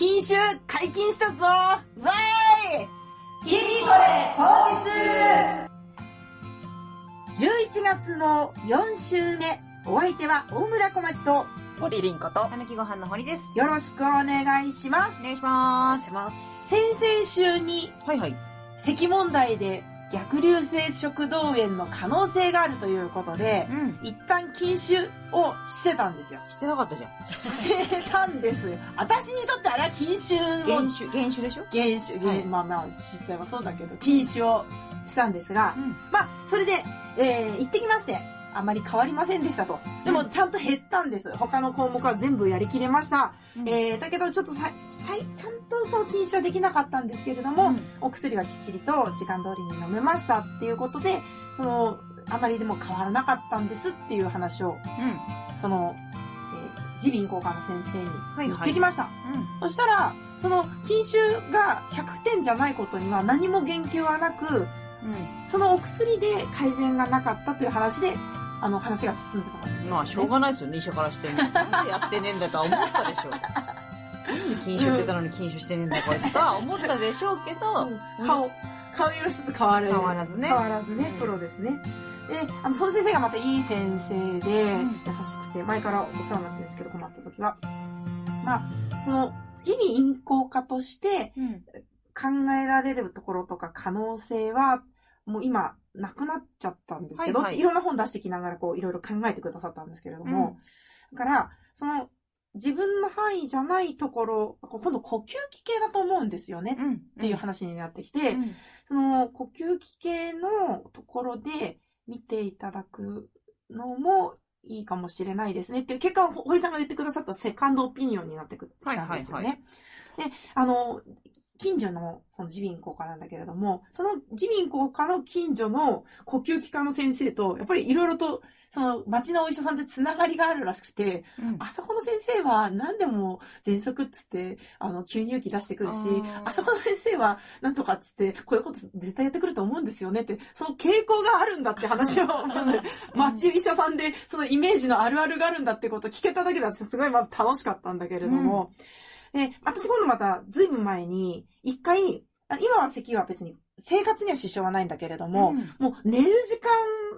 禁酒解禁したぞわーい日々これ口実 !11 月の4週目、お相手は大村小町と、森凛子と。たぬきご飯の堀です。よろしくお願いしますお。願いします。ます。先々週に、はいはい。咳問題で逆流性食道炎の可能性があるということで、うん。一旦禁酒をしてたんですよ。してなかったじゃん。してたんですよ。私にとってあれは禁酒を原酒、原酒でしょ？原酒、原はいまあまあ、実際はそうだけど、禁酒をしたんですが、うん。まあ、それで、えー、行ってきまして、あまり変わりませんでしたと。でも、ちゃんと減ったんです。他の項目は全部やりきれました。えー、だけど、ちょっとさ、さいちゃんとその禁酒はできなかったんですけれども、うんお薬はきっちりと時間通りに飲めましたっていうことで、その、あまりでも変わらなかったんですっていう話を、その、えー、耳鼻咽喉科の先生に言ってきました。そしたら、その禁酒が100点じゃないことには何も言及はなく、うん。うん。そのお薬で改善がなかったという話で、あの話が進んでたの。まあ、しょうがないですよね、医者からしても。なんでやってねえんだとは思ったでしょう。禁酒ってたのに禁酒してねえんだこいつとは思ったでしょうけど、顔、顔色一つ変わる。変わらずね変わらずねう、んプロですね。で、あの、その先生がまたいい先生で、ん優しくて、前からお世話になってるんですけど、困った時は。まあ、その、耳鼻咽喉科としてうん。考えられるところとか可能性は、もう今、なくなっちゃったんですけど、はいはいいろんな本出してきながら、こう、いろいろ考えてくださったんですけれども、だから、その、自分の範囲じゃないところ、今度呼吸器系だと思うんですよね、うん。っていう話になってきて、うん。その呼吸器系のところで見ていただくのもいいかもしれないですねっていう結果を堀さんが言ってくださったセカンドオピニオンになってくきたんですよね。はいはいで、あの、近所のその耳鼻咽喉科なんだけれども、その耳鼻咽喉科の近所の呼吸器科の先生と、やっぱりいろいろとその町のお医者さんってつながりがあるらしくて、うん。あそこの先生は何でも喘息っつって、あの、吸入器出してくるし、あそこの先生はなんとかっつって、こういうこと絶対やってくると思うんですよねって、その傾向があるんだって話を、町医者さんでそのイメージのあるあるがあるんだってことを聞けただけで私すごいまず楽しかったんだけれども、で、私今度またずいぶん前に、一回、あ今は咳は別に生活には支障はないんだけれども、うんもう寝る時間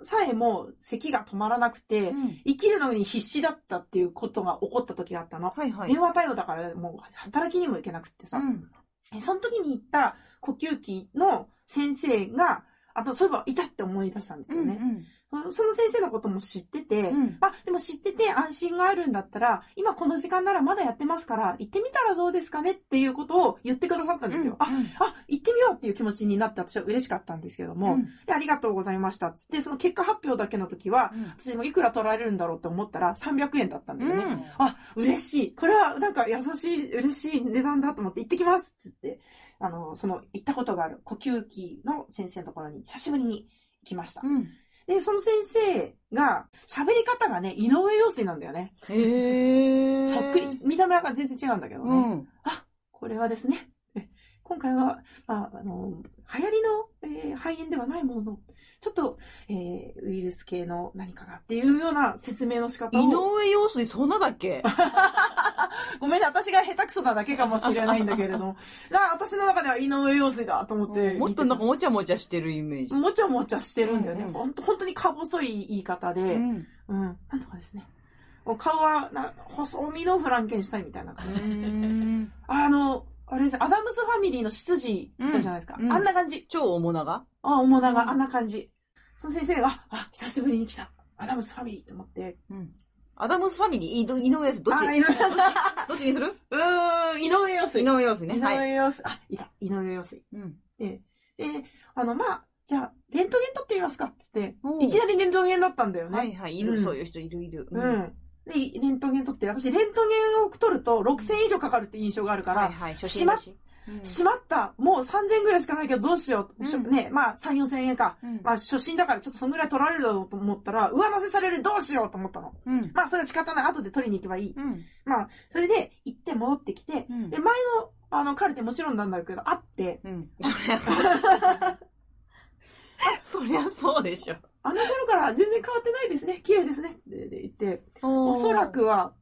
さえも咳が止まらなくて、うん。生きるのに必死だったっていうことが起こった時があったの。はいはい。電話対応だからもう働きにも行けなくってさ。うん。えその時に行った呼吸器の先生が、あとそういえばいたって思い出したんですよね。そのその先生のことも知ってて、うん。あ、でも知ってて安心があるんだったら、今この時間ならまだやってますから、行ってみたらどうですかねっていうことを言ってくださったんですよ。あ、あ、行ってみようっていう気持ちになって私は嬉しかったんですけども、うんで、ありがとうございましたっつって、その結果発表だけの時は、私もいくら取られるんだろうって思ったら300円だったんだよね。うんあ、嬉しい。これはなんか優しい、嬉しい値段だと思って行ってきますっつって、あの、その行ったことがある呼吸器の先生のところに久しぶりに来ました。うん。で、その先生が喋り方がね、井上陽水なんだよね。へー。そっくり。見た目が全然違うんだけどね。うん。あ、これはですね、え今回は、まあ、あの、流行りの、えー肺炎ではないものの、ちょっと、えーウイルス系の何かがっていうような説明の仕方を。井上陽水そんなだっけ？ごめんね、私が下手くそなだけかもしれないんだけれども。だから私の中では井上陽水だと思って。もっとなんかもちゃもちゃしてるイメージ。もちゃもちゃしてるんだよね。うんうんほんと本当にか細い言い方で。うん。うん。なんとかですね。顔はな、細身のフランケンシュタインみたいな感じ。うんあの、あれです、アダムスファミリーの執事いたじゃないですか。うんうんあんな感じ。超重長あ、面長、うんあんな感じ。その先生が、あ、あ、久しぶりに来た。アダムスファミリーと思って。うん。アダムスファミリー、井井上陽水、どっち？あ、井上陽水。どっちにする？うーん、井上陽水。井上陽水ね。井はい。上陽水。あ、いた。井上陽水。うん。で、で、あの、まあ、じゃあ、レントゲン撮ってみますかつって、おういきなりレントゲンだったんだよね。はいはい、いる、うんそういう人いるいる。うん。で、レントゲン撮って、私、レントゲンを撮ると6000以上かかるって印象があるから、はいはい、し。うんしまったもう3000ぐらいしかないけどどうしよう。うんね、まあ3、4000円か。うんまあ初心だからちょっとそんぐらい取られるだろうと思ったら、上乗せされるどうしようと思ったの。うん。まあそれは仕方ない。後で取りに行けばいい。うん。まあ、それで行って戻ってきて、うんで、前の、あの、カルテもちろんなんだけど、会って、うん。そりゃそう。でしょ。あの頃から全然変わってないですね。綺麗ですね。でで言って、おおそら。くは、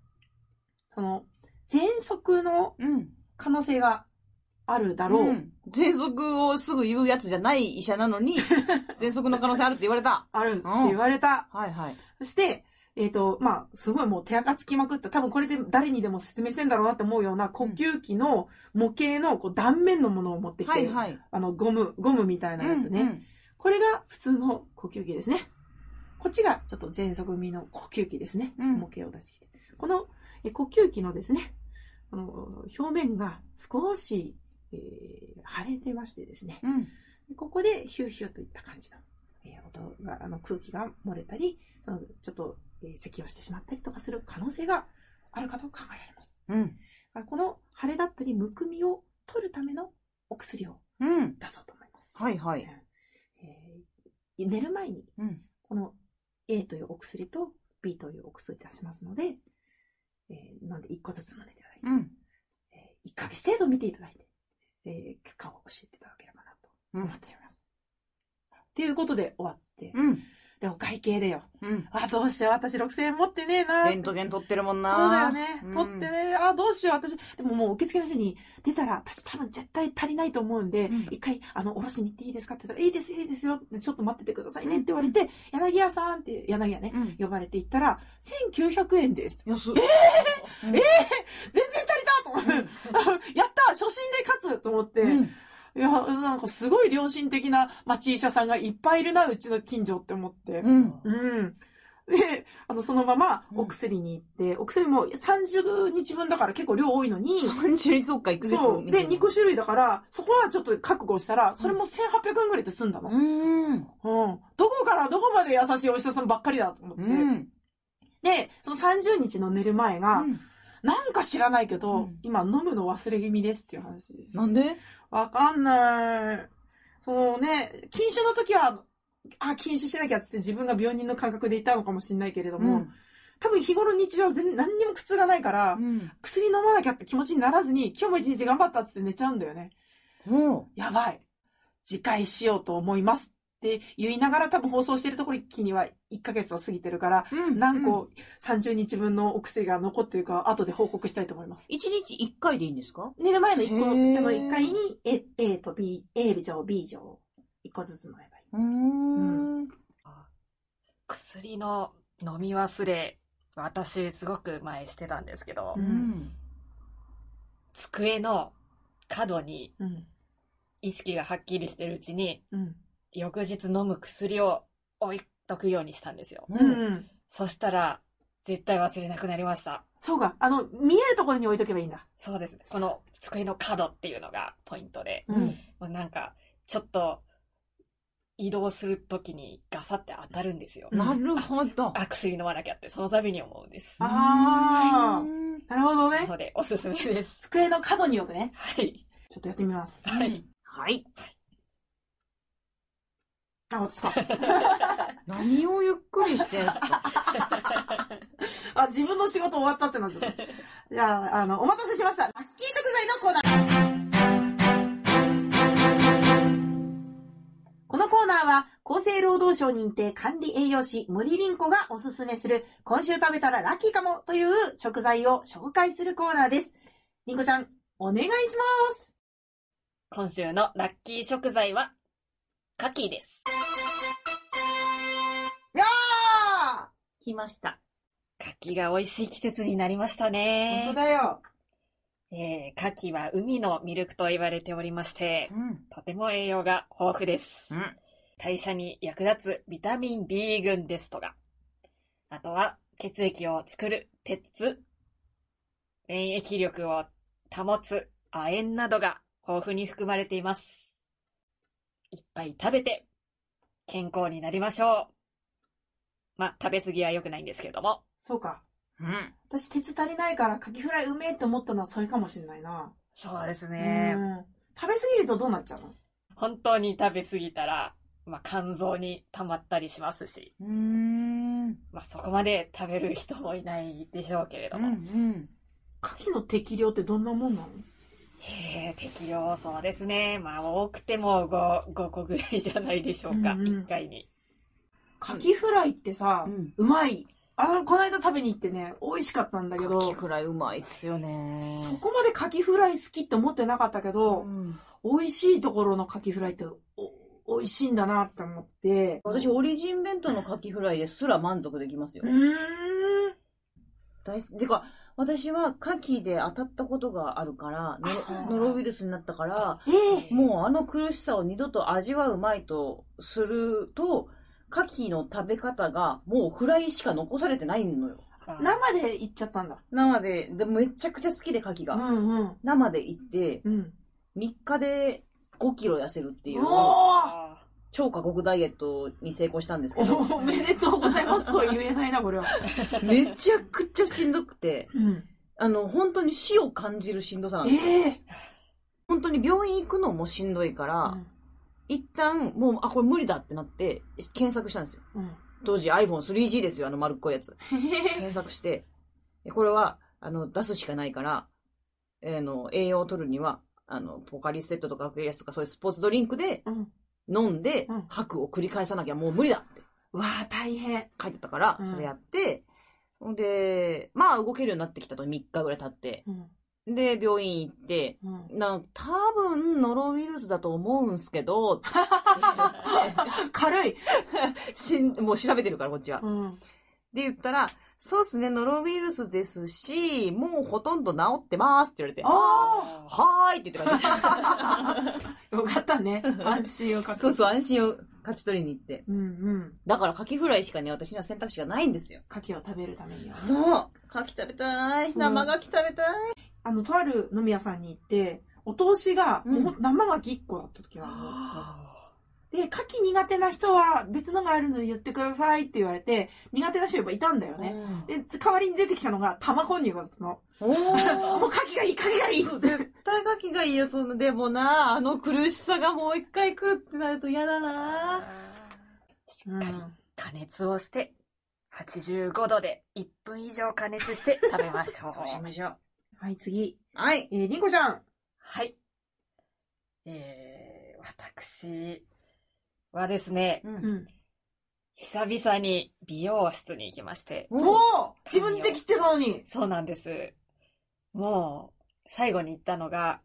その、喘息のうん。可能性があるだろう。ん。喘息をすぐ言うやつじゃない医者なのに、喘息の可能性あるって言われた。あるって言われた。はいはい。そして、えっ、と、まあ、すごいもう手垢つきまくった。多分これで誰にでも説明してんだろうなって思うような呼吸器の模型のこう断面のものを持ってきて、はいはい。あの、ゴム、ゴムみたいなやつね。うんうんこれが普通の呼吸器ですね。こっちがちょっと喘息組の呼吸器ですね。うん模型を出してきて。このえ呼吸器のですね、あの表面が少し、えー腫れてましてですね。うん。でここでヒューヒューといった感じの、えー音が、あの空気が漏れたり、ちょっと、えー咳をしてしまったりとかする可能性があるかと考えられます。うん。あこの腫れだったりむくみを取るためのお薬をうん。出そうと思います。はいはい。えー寝る前にうん。この A というお薬と B というお薬出しますので、えーなんで1個ずつ飲んでいただいて、うん。え1ヶ月程度見ていただいて、えー結果を教えていただければなとうん思っております。っていうことで終わって、うん。で、お会計でよ。うん。あ、どうしよう、私6000円持ってねえな。レントゲン取ってるもんな。そうだよね。うん取ってね。あ、どうしよう、私。でももう受付の人に出たら、私多分絶対足りないと思うんで、うん一回、あの、おろしに行っていいですかって言ったら、いいですよ、いいですよ。ちょっと待っててくださいねって言われて、柳屋さんって、柳屋ね、うん。呼ばれて行ったら、1900円です。安っ。ええ全然足りたと思って、やった初心で勝つと思って、うん。いや、なんかすごい良心的な町医者さんがいっぱいいるな、うちの近所って思って。うん。うん。で、あの、そのままうんお薬に行って、お薬も30日分だから結構量多いのに、単純にそうか、1ヶ月そう。で、2個種類だから、そこはちょっと覚悟したら、それも1800円ぐらいで済んだの。うーん。うん。どこからどこまで優しいお医者さんばっかりだと思って。うん。で、その30日の寝る前が、うんなんか知らないけど、うん今飲むの忘れ気味ですっていう話です。なんで？わかんない。そのね、禁酒の時は、あ、禁酒しなきゃっつって自分が病人の感覚でいたのかもしれないけれども、多分日頃日常は全何にも苦痛がないから、うん。薬飲まなきゃって気持ちにならずに、今日も一日頑張ったっつって寝ちゃうんだよね。もやばい。自戒しようと思いますって言いながら多分放送してるところには1ヶ月は過ぎてるから、う、うん何個30日分のお薬が残ってるか後で報告したいと思います。一日一回でいいんですか？寝る前の1個、へーあの1回に A, A と B、A 錠、B 錠、1個ずつ飲めばいい。うーん。薬の飲み忘れ、私すごく前してたんですけど、うん。机の角にうん。意識がはっきりしてるうちに、うん。翌日飲む薬を置いとくようにしたんですよ。ううん。ん。そしたら、絶対忘れなくなりました。そうか。あの、見えるところに置いとけばいいんだ。そうです。この机の角っていうのがポイントで、うんもうなんか、ちょっと、移動するときにガサって当たるんですよ。うんなるほど。あ、薬飲まなきゃって、その度に思うんです。あーうんなるほどねな。ので、おすすめです。机の角に置くね。はい。ちょっとやってみます。はい。はい。あ、私か。何をゆっくりしてんすか？あ、自分の仕事終わったってなっちゃった。じゃあ、あの、お待たせしました。ラッキー食材のコーナー。このコーナーは、厚生労働省認定管理栄養士森凛子がおすすめする、今週食べたらラッキーかもという食材を紹介するコーナーです。凛子ちゃん、お願いします。今週のラッキー食材は、牡蠣です。や来ました。牡蠣が美味しい季節になりましたーね本当。だよ。えー、牡蠣は海のミルクと言われておりまして、うん。とても栄養が豊富です。うん。代謝に役立つビタミン B 群ですとか、あとは血液を作る鉄、免疫力を保つ亜鉛などが豊富に含まれています。いっぱい食べて健康になりましょう。まあ、食べ過ぎは良くないんですけれども。そうか。うん。私、鉄足りないから、カキフライうめえって思ったのはそれかもしれないな。そうですうね。ん。食べ過ぎるとどうなっちゃうの？本当に食べ過ぎたら、まあ、肝臓に溜まったりしますし、うーん。まあ、そこまで食べる人もいないでしょうけれどうん。も。うん。カキの適量ってどんなもんなの？へえ、適量そうですね。まあ、多くても 5, 5個ぐらいじゃないでしょうか。うんうん1回に。カキフライってさ、うん。うまい。あの、この間食べに行ってね、美味しかったんだけカどキ、フライうまいっすよね。そこまでカキフライ好きって思ってなかったけど、うん美味しいところのカキフライってお美味しいんだなって思って。私、オリジン弁当のカキフライですら満足できますよう。ーん。大好き。てか、私はカキで当たったことがあるから、ノロウイルスになったから、ええもうあの苦しさを二度と味わうまいとすると、カキの食べ方がもうフライしか残されてないのよ。生で行っちゃったんだ。生で、でめちゃくちゃ好きでカキうが。んうん。生で行って、うん。3日で5キロ痩せるっていう、おーあ超過酷ダイエットに成功したんですけど、おめでとうございますとは言えないな、これは。めちゃくちゃしんどくて、うん。あの、本当に死を感じるしんどさなんですよ。ええ本当に病院行くのもしんどいから、一旦、もう、あ、これ無理だってなって、検索したんですよ。うん。当時 iPhone3G ですよ、あの丸っこいやつ。検索して、でこれは、あの、出すしかないから、えーの、栄養を取るには、あの、ポカリスエットとかアクエリアスとかそういうスポーツドリンクでうん。飲んでうん、吐くを繰り返さなきゃもう無理だってうわあ大変。書いてたからう、んそれやって、ほんで、まあ動けるようになってきたと3日ぐらい経って、うん。で、病院行って、うん。な、多分、ノロウイルスだと思うんすけど、軽い。しん、もう調べてるから、こっちは。うん。で、言ったら、そうっすね、ノロウイルスですし、もうほとんど治ってますって言われて、あはーいって言って帰ってあ よかったね。安心をかけそうそう、安心を勝ち取りに行って。うんうん。だから、カキフライしかね、私には選択肢がないんですよ。牡蠣を食べるためにはね。そう。カキ食べたい。生ガキ食べたい。あの、とある飲み屋さんに行って、お通しが、うんもう生牡蠣1個だった時があるの。で、牡蠣苦手な人は別のがあるので言ってくださいって言われて、苦手な人やっぱいたんだよね。で、代わりに出てきたのが玉こんにゃくだったの。お もうー。牡蠣がいい、牡蠣がいい。絶対ガキがいいよ、その、でもな、あの苦しさがもう一回来るってなると嫌だな。しっかり加熱をして、85度で1分以上加熱して食べましょう。そうしましょう。はい、次。はい。えー、りんこちゃん。はい。えー、私はですね、う。うんん。久々に美容室に行きまして、おお自分で切ってたのに。そうなんです。もう、最後に行ったのが、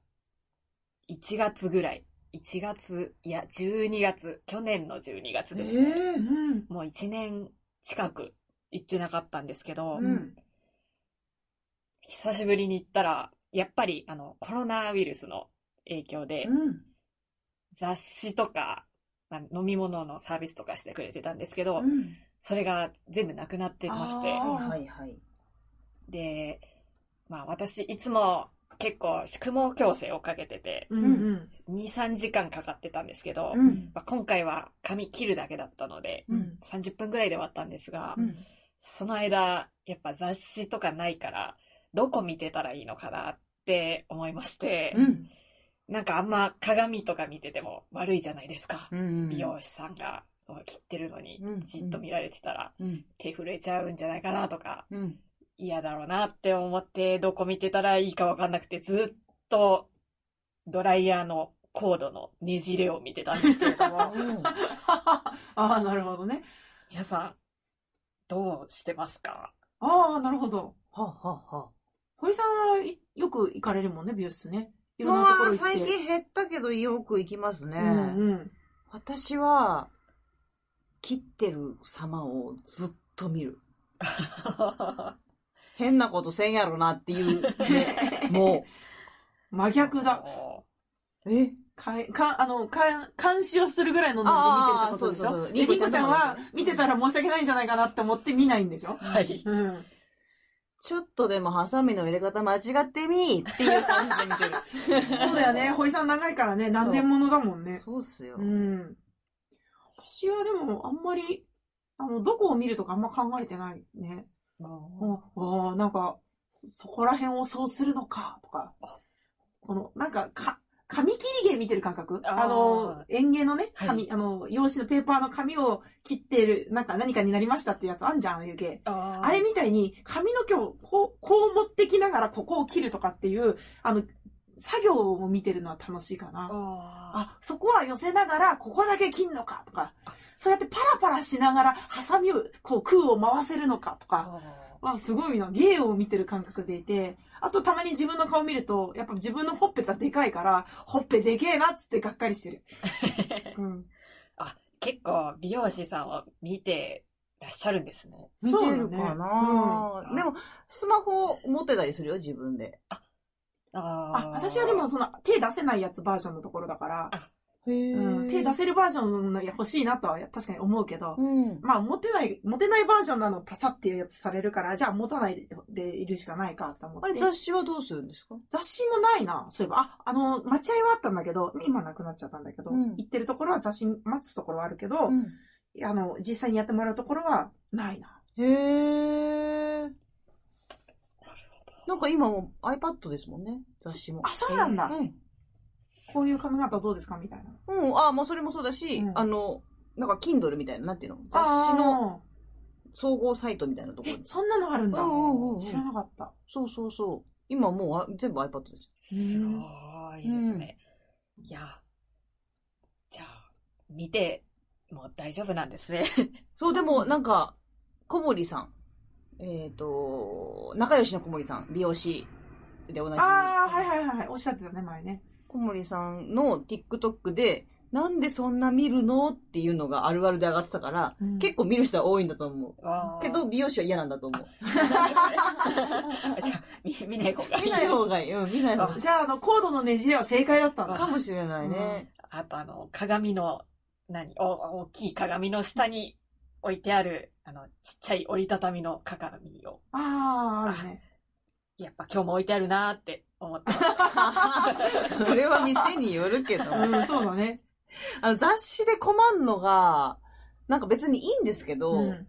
1月ぐらい。1月、いや、12月、去年の12月えです。ーうん。もう1年近く行ってなかったんですけど、うん久しぶりに行ったら、やっぱり、あの、コロナウイルスの影響で、うん。雑誌とか、まあ飲み物のサービスとかしてくれてたんですけど、うん。それが全部なくなってまして、はいはい。で、まあ私、いつも結構宿毛矯正をかけてて、うんうん。2、3時間かかってたんですけど、うん。まあ、今回は髪切るだけだったので、うん。30分ぐらいで終わったんですが、うん。その間、やっぱ雑誌とかないから、どこ見てたらいいのかなって思いまして、うん。なんかあんま鏡とか見てても悪いじゃないですか。うん。美容師さんが切ってるのにうんじっと見られてたらうん。手震えちゃうんじゃないかなとかうん。嫌だろうなって思ってどこ見てたらいいかわかんなくてずっとドライヤーのコードのねじれを見てたんですけれども ああ、なるほどね。皆さんどうしてますか？ああ、なるほど。ははは。堀さんはいよく行かれるもんね、美容室ね。いろんなまあ、ところ行って。最近減ったけどよく行きますね。うんうん。私は、切ってる様をずっと見る。変なことせんやろなっていう、ね、も真逆だ。う、え？かい、か、あの、か、監視をするぐらいのノリで見てるってことでしあーそうそうそうょでりんこちゃんは見てたら申し訳ないんじゃないかなって思って見ないんでしょ？はいうん。ちょっとでもハサミの入れ方間違ってみーっていう感じで見てる。そうだよね。堀さん長いからね、何年ものだもんね。そうっすよ。うん。私はでも、あんまり、あの、どこを見るとかあんま考えてないね。もああ、なんか、そこら辺をそうするのか、とか。この、なんか、か、紙切り芸見てる感覚？あの、園芸のね、はい。紙、あの、用紙のペーパーの紙を切ってる、なんか何かになりましたってやつあんじゃん、ああいう芸。うあれみたいに、髪の毛をこう、こう持ってきながらここを切るとかっていう、あの、作業を見てるのは楽しいかな。ああ、そこは寄せながら、ここだけ切んのかとか、そうやってパラパラしながら、ハサミを、こう、空を回せるのかとか、あ。はすごいな、芸を見てる感覚でいて、あとたまに自分の顔見ると、やっぱ自分のほっぺがでかいから、ほっぺでけえなっつってがっかりしてる。うん。結構美容師さんを見てらっしゃるんですね。見てるかな、だねでも、スマホ持ってたりするよ、自分で。ああ、私はでもその手出せないやつバージョンのところだから、うん、手出せるバージョンの欲しいなとは確かに思うけど、うん。まあ持てない、持てないバージョンなのパサっていうやつされるから、じゃあ持たないででいるしかないかと思って。あれ、雑誌はどうするんですか？雑誌もないな、そういえば。あ、あの、待合はあったんだけど、今なくなっちゃったんだけど、うん行ってるところは雑誌待つところはあるけど、ん。あの、実際にやってもらうところはないな。へー。なんか今もう iPad ですもんね、雑誌も。あ、そうなんだ。うん。こういう髪型どうですか？みたいな。うん、あ、もうそれもそうだし、うんあの、なんか Kindle みたいな、なんていうの？雑誌のあ総合サイトみたいなところそんなのあるんだ。うんうんうんうん知らなかった。そうそうそう。今もうあ全部 iPad です。すごいですね。いや、じゃあ、見ても大丈夫なんですね。そう、でもなんか、小森さん。えっ、と、仲良しの小森さん、美容師で同じ。ああ、はいはいはいはい。おっしゃってたね、前ね。小森さんの TikTok で、なんでそんな見るのっていうのがあるあるで上がってたから、うん結構見る人は多いんだと思う。けど、美容師は嫌なんだと思う。じゃあ見、見ない方がいい。見ない方がいい。うん、見ない方がいい。じゃあ、あの、コードのねじれは正解だったんだ。かもしれないね。あとあの、鏡の、何お、大きい鏡の下に置いてある、あの、ちっちゃい折りたたみの鏡を、ああ、あるね。やっぱ今日も置いてあるなーって思って。それは店によるけど。うん、そうだね。あの雑誌で困んのが、なんか別にいいんですけど、うん。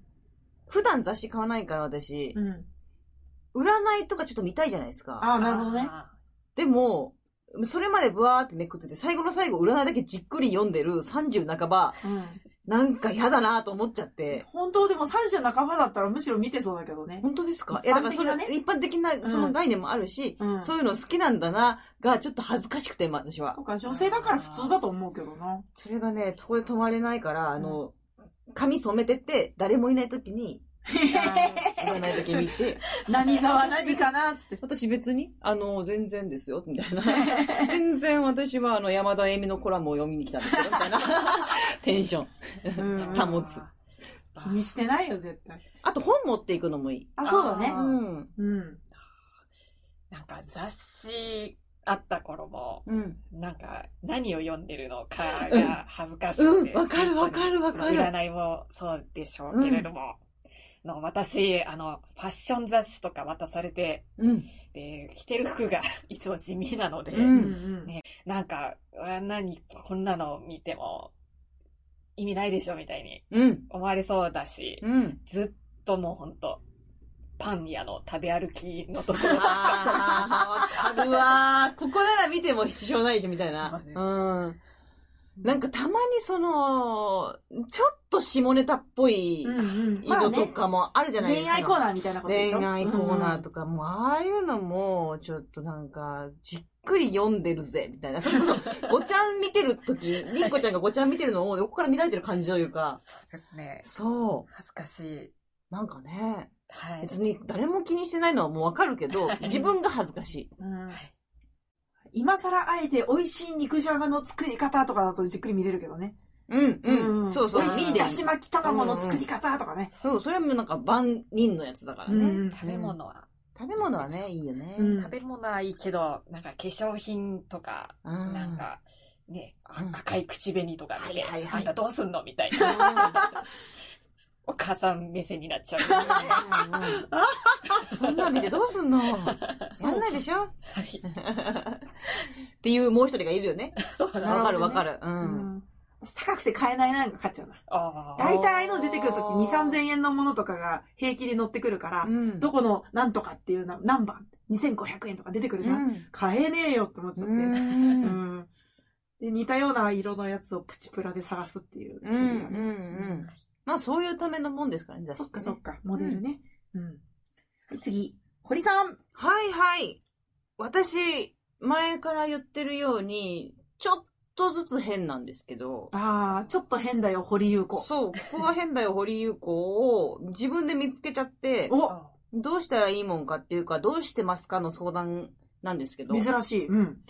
普段雑誌買わないから私、うん。占いとかちょっと見たいじゃないですか。ああ、なるほどね。あでも、それまでブワーってめくってて、最後の最後占いだけじっくり読んでる30半ば、うん。なんか嫌だなと思っちゃって。本本当でも30半ばだったらむしろ見てそうだけどね。本当ですか？一般いや、だからそれ、的なね一般的なその概念もあるし、うん。そういうの好きなんだな、がちょっと恥ずかしくて、ま私はそ。うか、女性だから普通だと思うけどな。それがね、そこで止まれないから、あの、髪染めてって、誰もいない時に、占いだけ見て、何座は何かな？っつって。私別に、あの、全然ですよ、みたいな。全然私は、あの、山田恵美のコラムを読みに来たんですけど、みたいな。テンション。保つ。気にしてないよ、絶対。あと本持っていくのもいい。あ、そうだねあ。うん。うん。なんか雑誌あった頃も、うん。なんか何を読んでるのかが恥ずかしくて。うんわかるわかるわかる占いもそうでしょうけれども。の私、あの、ファッション雑誌とか渡されて、うん。で、着てる服が いつも地味なので、ううんん。ねなんか、あ何、こんなの見ても意味ないでしょみたいにうん。思われそうだし、うん。ずっともうほんと、パン屋の食べ歩きのところわかるわー。ここなら見ても支障ないし、みたいなそう。うん。なんかたまにその、ちょっと下ネタっぽい色とかもあるじゃないですか。恋愛コーナーみたいなことでしょ？恋愛コーナーか。とか、もうああいうのも、ちょっとなんか、じっくり読んでるぜ、みたいな。それこそ、ごちゃん見てる時りっこちゃんがごちゃん見てるのを横から見られてる感じというか、そうですね。そ恥ずかしい。う。なんかね、はい。別に誰も気にしてないのはもうわかるけど、自分が恥ずかしい。うん今更あえて美味しい肉じゃがの作り方とかだとじっくり見れるけどね。うん、うん。そうそう、美味しいだし巻き卵の作り方とかね。そう、それもなんか万人のやつだからね。うん食べ物は、食べ物はね、いいよね。うん食べ物はいいけど、なんか化粧品とか、うんなんか、ね、あうん赤い口紅とか見て、はいはいはいあんたどうすんのみたいな。お母さん目線になっちゃう。はそんなん見てどうすんの？やんないでしょ？い。っていうもう一人がいるよね。そうだわかるわかる。う。うん高くて買えないなんか買っちゃうな。大体ああいうの出てくるとき2、3000円のものとかが平気で乗ってくるから、うんどこのなんとかっていうな何番 ?2500 円とか出てくるじゃん。うん買えねえよって思っちゃって。で、似たような色のやつをプチプラで探すっていう。うんうんうん。まあそういうためのもんですからね、雑誌そっかそっか、モデルね。うん。はい、次。堀さん。はいはい。私、前から言ってるように、ちょっとずつ変なんですけど、ああ、ちょっと変だよ、堀優子。そう、ここが変だよ、堀優子を自分で見つけちゃって、おどうしたらいいもんかっていうか、どうしてますかの相談なんですけど、珍しい。うん。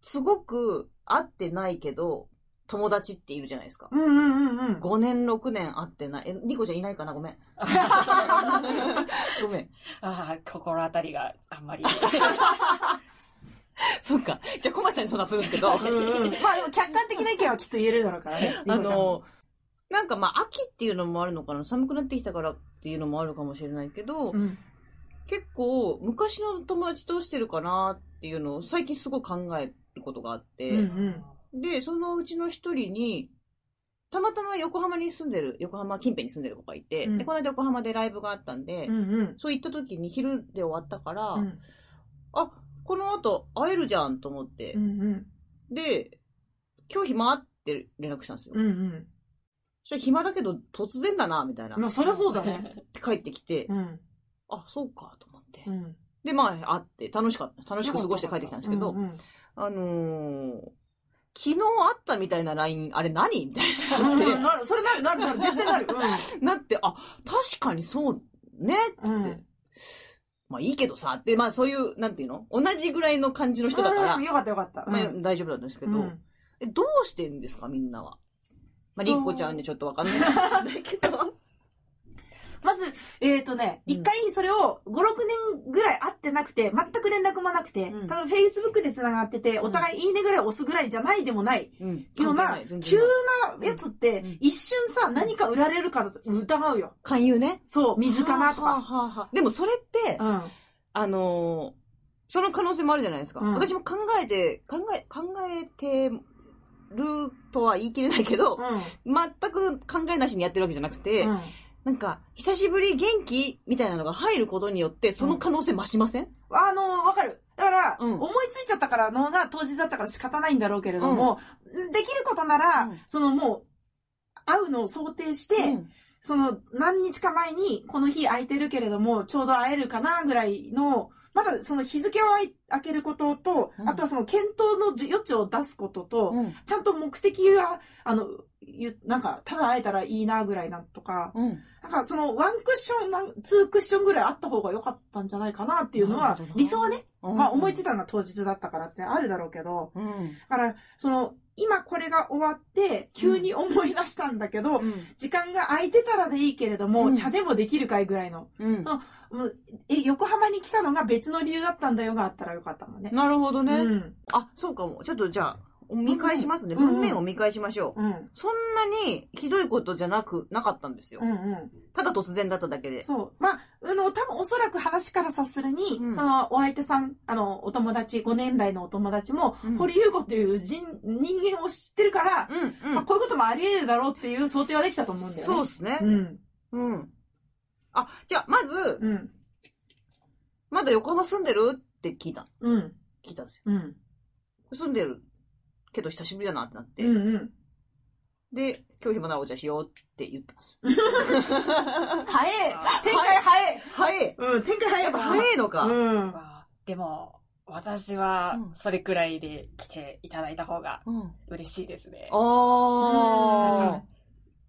すごく会ってないけど、友達っているじゃないですか。うんうんうんうん。5年、6年会ってない。え、ニコちゃんいないかな？ごめん。ごめん。ああ、心当たりがあんまり。そっか。じゃあ、コマさんに相談するんですけど、うんうんまあでも客観的な意見はきっと言えるだろうからね。あの、なんかまあ、秋っていうのもあるのかな？寒くなってきたからっていうのもあるかもしれないけど、うん。結構、昔の友達どうしてるかなっていうのを最近すごい考えることがあっうんて、うん。で、そのうちの一人に、たまたま横浜に住んでる、横浜近辺に住んでる子がいて、うんで、この間横浜でライブがあったんで、うんうん。そう行った時に昼で終わったから、うんあ、この後会えるじゃんと思って、うんうん。で、今日暇って連絡したんですよ。うんうん。そしたら暇だけど突然だな、みたいな。まあそりゃそうだね。帰ってきて、うん。あ、そうか、と思って。うん。で、まあ、会って、楽しかった。楽しく過ごして帰ってきたんですけど、うんうんあのー、昨日会ったみたいな LINE、あれ何？みたいうんうんななる、それなる、なる、なる、絶対なる。なって、あ、確かにそうね、つって。うん。まあいいけどさ、って、まあそういう、なんていうの？同じぐらいの感じの人だから、うんよかったよかった。まあうん大丈夫だったんですけど、うん。え、どうしてんですか、みんなは？まあ、りっこちゃんにちょっとわかんないしれないけど。まず、えっ、とね、うん一回それを5、6年ぐらい会ってなくて、全く連絡もなくて、うんただ Facebook で繋がってて、んお互いいいねぐらい押すぐらいじゃないでもないうん。ような急なやつってうん、一瞬さ、何か売られるかと疑うよ。勧誘ね。そう、水かなとはあか。はあはあでもそれって、うん。あのーその可能性もあるじゃないですか。うん私も考えて、考え、考えてるとは言い切れないけど、うん。全く考えなしにやってるわけじゃなくて、うん。なんか、久しぶり元気みたいなのが入ることによって、その可能性増しません、あの、わかる。だから、うん。思いついちゃったからのが当日だったから仕方ないんだろうけれども、できることなら、うん。そのもう、会うのを想定して、うん。その何日か前にこの日空いてるけれども、ちょうど会えるかなぐらいの、まだその日付を開けることと、うん。あとはその検討の余地を出すことと、うん。ちゃんと目的が、あの、ゆなんか、ただ会えたらいいなぐらいなんとか、うん。なんかそのワンクッション、なんツークッションぐらいあった方が良かったんじゃないかなっていうのは理想はね、まあ思いついた。たのは当日だったからってあるだろうけど、うん。だから、その、今これが終わって、急に思い出したんだけど、うん。時間が空いてたらでいいけれども、うん茶でもできるかいぐらいの。うん。もうえ、横浜に来たのが別の理由だったんだよがあったらよかったもんね。なるほどね。うん。あ、そうかも。ちょっとじゃあ、見返しますね。うんうん文面を見返しましょう。うん。そんなにひどいことじゃなく、なかったんですよう。んうん。ただ突然だっただけで。そう。まあ、あの、多分おそらく話から察するに、うんその、お相手さん、あの、お友達、5年来のお友達も、うん堀優子っていう人、人間を知ってるから、うん、まあ、こういうこともあり得るだろうっていう想定はできたと思うんだよね。そうですねう。ん。うん。あ、じゃあ、まず、うん。まだ横浜住んでる？って聞いた。うん。聞いたんですよ。うん。住んでるけど久しぶりだなってなって。うん。うん。で、今日暇ならお茶しようって言ったんです。早い展開早い早いうん、展開早いやっぱ早いのか。うん。あでも、私はうん、それくらいで来ていただいた方がうん。嬉しいですね。あ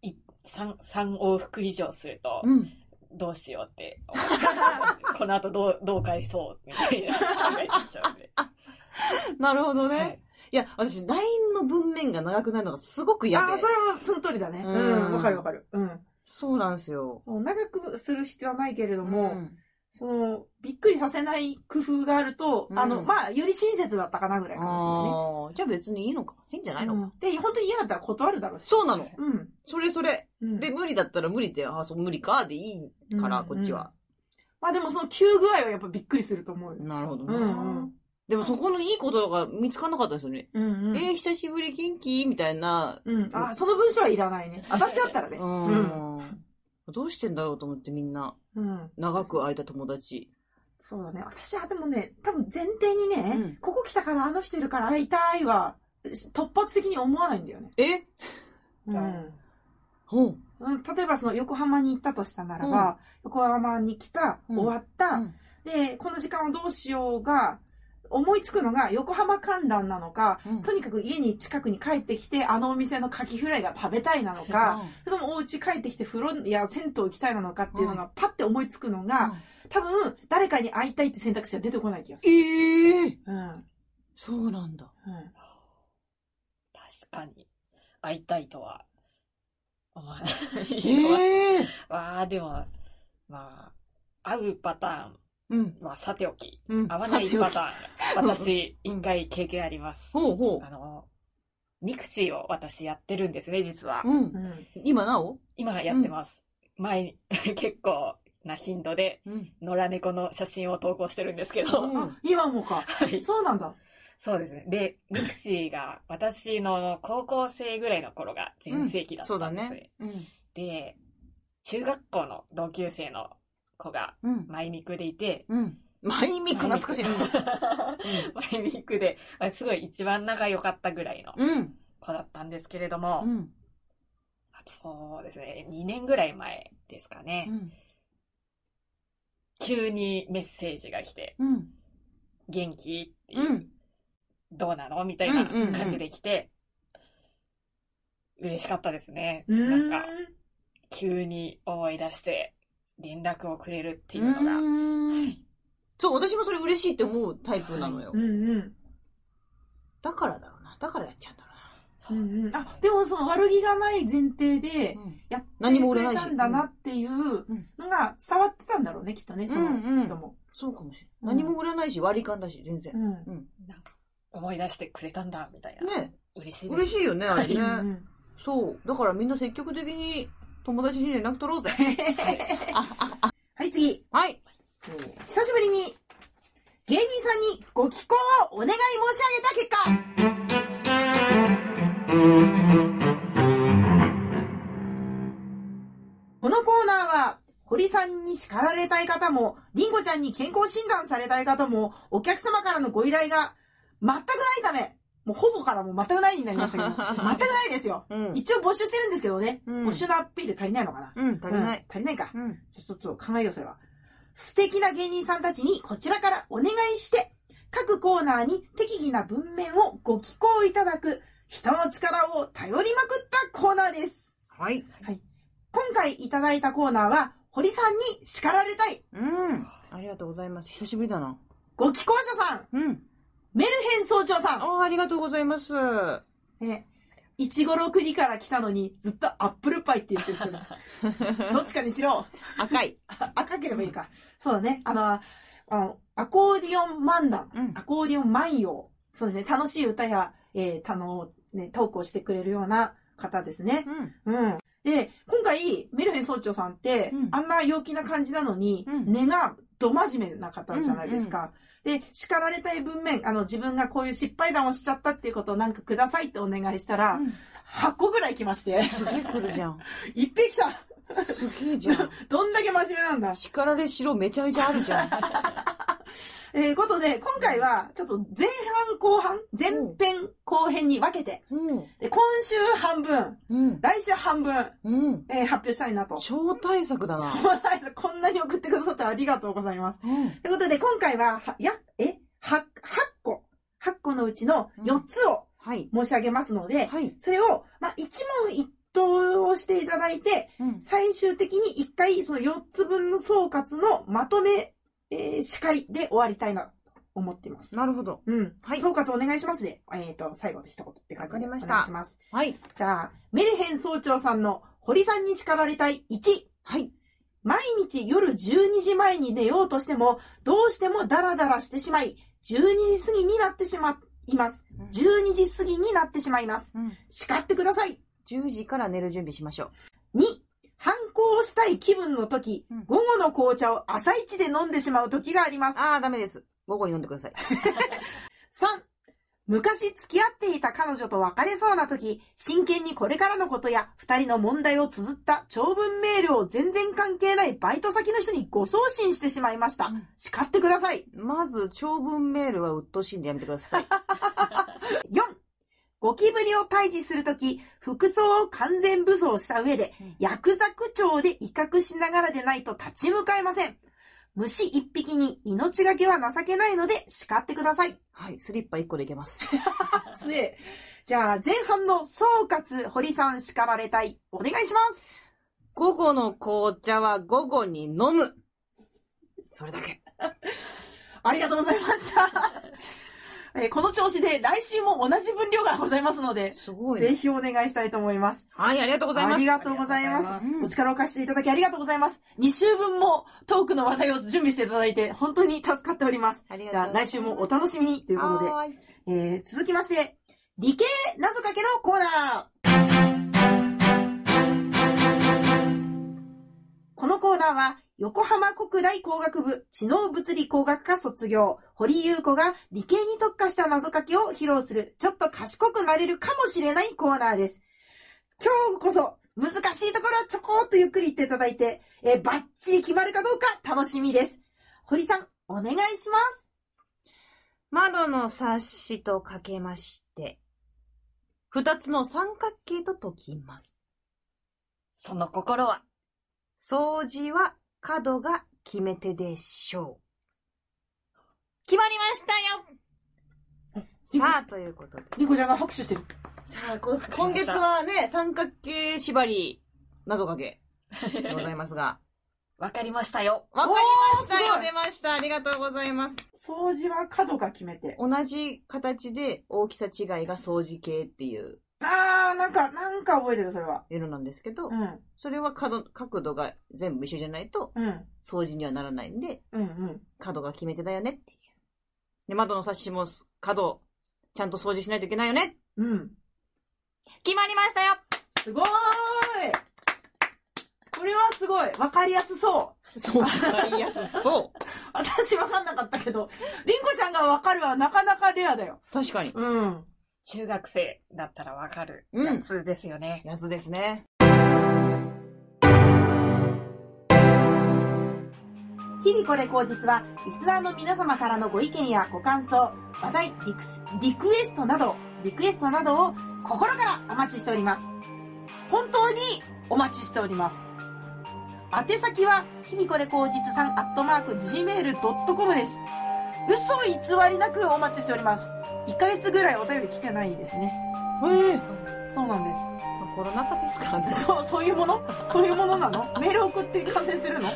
い三三往復以上するとー。、うん。どうしようって思っちゃう。この後どう、どう返そうみたいな考えてしまうんで。なるほどね。はいい、や、私、LINE の文面が長くなるのがすごく嫌で。ああ、それはその通りだね。うんうん、わかるわかる。うん。そうなんですよ。長くする必要はないけれども、んその、びっくりさせない工夫があると、うんあの、まあ、より親切だったかなぐらいかもああ、じゃあ別にいいのか。変じゃしれなのか。ないいね。うん。で、本当に嫌だったら断るだろうし。そうなの。うん。それそれ。うん。で、無理だったら無理って、ああ、そう、無理か、でいいから、うんこっちは。。まあでもその急具合はやっぱびっくりすると思うよ。なるほどうんうんでもそこのいいことが見つかんなかったですよね。うんうん。えー、久しぶり元気？みたいな。うん。あ、その文章はいらないね。私だったらね。ううん。ん。どうしてんだろうと思ってみんな、うん。長く空いた友達。そうだね。私はでもね、多分前提にね、うんここ来たからあの人いるから会いたいは、突発的に思わないんだよね。え？うん。ほう。うん、例えばその横浜に行ったとしたならば、横浜に来た、うん終わった、うんで、この時間をどうしようが、思いつくのが横浜観覧なのか、うんとにかく家に近くに帰ってきて、あのお店のカキフライが食べたいなのか、それともお家帰ってきて風呂や銭湯行きたいなのかっていうのがパッて思いつくのが、多分誰かに会いたいって選択肢は出てこない気がする。ええうん。うん。そうなんだ。確かに、会いたいとは、思わない。ええわあ、でも、まあ、会うパタうん。ーンはさておき、うん。会わないパターン、うん私、一回経験あります。ほうほあの、 mixi を私やってるんですね、実はう。。うんう。ん。今なお？今やってます。前に、結構な頻度で、うん。野良猫の写真を投稿してるんですけど、うんあ、今もか。はい。そうなんだ。そうですね。で、 mixi が私の高校生ぐらいの頃が全盛期だっそうだたんです、ね。うん。で、中学校の同級生の子がうん。マイミクでいて、うん。マイミク懐かしい。マイミクで、まあすごい一番仲良かったぐらいのうん。子だったんですけれども、うん。そうですね、2年ぐらい前ですかね、うん。急にメッセージが来て、うん。元気？っていう、うん。どうなの？みたいな感じで来て、嬉しかったですね。なんか、急に思い出して、連絡をくれるっていうのが、うんそう、私もそれ嬉しいって思うタイプなのよう。んうん。だからだろうな。だからやっちゃうんだろうんうん。あ、でもその悪気がない前提でう、な。うん。やって何もく売れないしたれんだなっていうのが伝わってたんだろうね、きっとね、その人も。そうかもしれうんない。何も売らないし、割り勘だし、全然う。ん。なんか、思い出してくれたんだ、みたいな。ね嬉しい。嬉しいよね、あれうんうね。んそう。だからみんな積極的に友達に連絡取ろうぜ。はい、次。はい。えー久しぶりに、芸人さんにご寄稿をお願い申し上げた結果、このコーナーは、堀さんに叱られたい方も、りんごちゃんに健康診断されたい方も、お客様からのご依頼が全くないため、もうほぼからもう全くないになりましたけど、全くないですよ。うん。一応募集してるんですけどね、うん募集のアピール足りないのかなうん、足りない。うん足りないか。うん。じゃあちょっと考えよう、それは。素敵な芸人さんたちにこちらからお願いして、各コーナーに適宜な文面をご寄稿いただく、人の力を頼りまくったコーナーです。はい。今回いただいたコーナーは、堀さんに叱られたい。うん。ありがとうございます。久しぶりだな。ご寄稿者さん、うん。メルヘン総長さああ、ありがとうございます。ん。ね、いちごの国から来たのに、ずっとアップルパイって言ってる人だ。どっちかにしろ。赤い。あ 赤ければいいか。そうだね。あの、あのアコーディオン漫談、うんアコーディオン万葉。そうですね。楽しい歌や、えー、あの、ね、トークをしてくれるような方ですね。うん。うん。で、今回、メルヘン総長さんって、うんあんな陽気な感じなのに、うん根がど真面目な方じゃないですか。で、叱られたい文面、あの、自分がこういう失敗談をしちゃったっていうことをなんかくださいってお願いしたら、うん8個ぐらい来まして、すげえ来るじゃん。いっぺん来たすげえじゃん。どんだけ真面目なんだ叱られしろめちゃめちゃあるじゃん。えー、ことで、今回は、ちょっと前半後半、前編後編に分けて、うん。で今週半分、うん。来週半分、うん。えー発表したいなと。超大作だな。そうなんですこんなに送ってくださってありがとうございます。うん。ということで、今回は、はや、え ?8、8個、8個のうちの4つをはい。申し上げますので、はい。それを、まあ、一問一答をしていただいて、うん。最終的に1回、その4つ分の総括のまとめ、えー、司会で終わりたいなと思っています。なるほど。うん。はい総括お願いしますね。えっ、と、最後で一言って感じで。わかりましたお願いします。はい。じゃあ、メルヘン総長さんの堀さんに叱られたい1。はい。毎日夜12時前に寝ようとしても、どうしてもダラダラしてしまい、12時過ぎになってしまいます。12時過ぎになってしまいます。うん。叱ってください。10時から寝る準備しましょ2、反抗をしたい気分の時、うん午後の紅茶を朝一で飲んでしまう時がありまう。す。ああ、ダメです。午後に飲んでください。3、昔付き合っていた彼女と別れそうな時、真剣にこれからのことや二人の問題を綴った長文メールを全然関係ないバイト先の人にご送信してしまいました。叱ってください。まず、長文メールは鬱陶しいんでやめてください。4、ゴキブリを退治するとき、服装を完全武装した上でうん、ヤクザ区長で威嚇しながらでないと立ち向かえません。虫一匹に命がけは情けないので叱ってください。はい、スリッパ1個でいけます。つえ。じゃあ、前半の総括、堀さん叱られたい。お願いします。午後の紅茶は午後に飲む。それだけ。ありがとうございました。えーこの調子で来週も同じ分量がございますので、すごい。ぜひお願いしたいと思います。はい、ありがとうございます。ありがとうございますお力を貸していただきありがとうございます。2週分もトークの話題を準備していただいて、本当に助かっております。ありがじゃあ来週もお楽しみにということで、えー、続きまして、理系謎かけのコーナー。このコーナーは、横浜国大工学部知能物理工学科卒業、堀優子が理系に特化した謎かけを披露する、ちょっと賢くなれるかもしれないコーナーです。今日こそ、難しいところはちょこっとゆっくり言っていただいて、えーバッチリ決まるかどうか楽しみです。堀さん、お願いします。窓の冊子とかけまして、二つの三角形と解きます。その心は、掃除は角が決め手でしょう。決まりましたよさあ、ということで。リコちゃんが拍手してる。さあ、こ今月はね、三角形縛り、謎かけでございますが。わかりましたよ。わかりましたよ出ましたありがとうございます。掃除は角が決めて。同じ形で大きさ違いが掃除系っていうあー、なんか、なんか覚えてる、それは。色なんですけど、うん、それは角、角度が全部一緒じゃないとうん、掃除にはならないんで、うん、うん。角が決め手だよねっていう。で、窓の冊子も角、ちゃんと掃除しないといけないよねうん。決まりましたよすごーいこれはすごい。わかりやすそう。そう、わかりやすそう。私わかんなかったけど、りんこちゃんがわかるはなかなかレアだよ。確かに。うん。中学生だったらわかるうんやつですよね。やつですね。日々これ口実は、リスナーの皆様からのご意見やご感想、話題、リクスリクエストなど、リクエストなどを心からお待ちしております。本当にお待ちしております。宛先は、日々これ口実さん、アットマーク、gmail.com です。嘘偽りなくお待ちしております。1ヶ月ぐらいお便り来てないですね。へえ。そうなんです。コロナ禍ですからね。そう、そういうもの？そういうものなの？メール送って感染するの？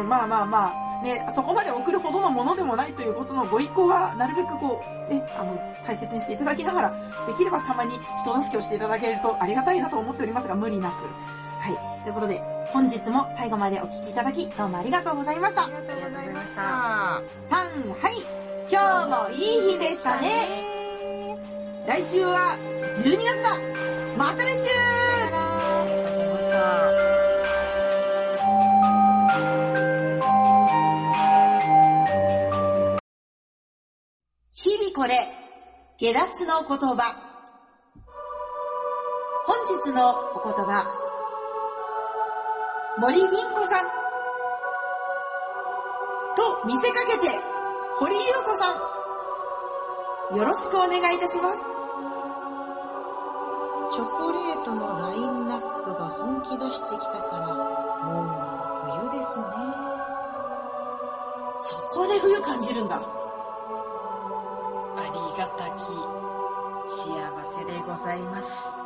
うん、まあまあまあ、ね、そこまで送るほどのものでもないということのご意向は、なるべくこう、ね、あの、大切にしていただきながら、できればたまに人助けをしていただけるとありがたいなと思っておりますが、無理なく。はい。ということで、本日も最後までお聞きいただき、どうもありがとうございました。ありがとうございました。3、はい。今日もいい日でしたね。来週は12月だまた来週日々これ、下脱の言葉。本日のお言葉、森凛子さんと見せかけて、堀優子さん。よろしくお願いいたします。チョコレートのラインナップが本気出してきたから、もう冬ですね。そこで冬感じるんだ。ありがたき幸せでございます。